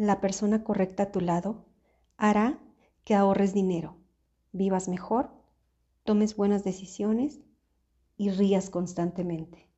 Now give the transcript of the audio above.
la persona correcta a tu lado hará que ahorres dinero, vivas mejor, tomes buenas decisiones y rías constantemente.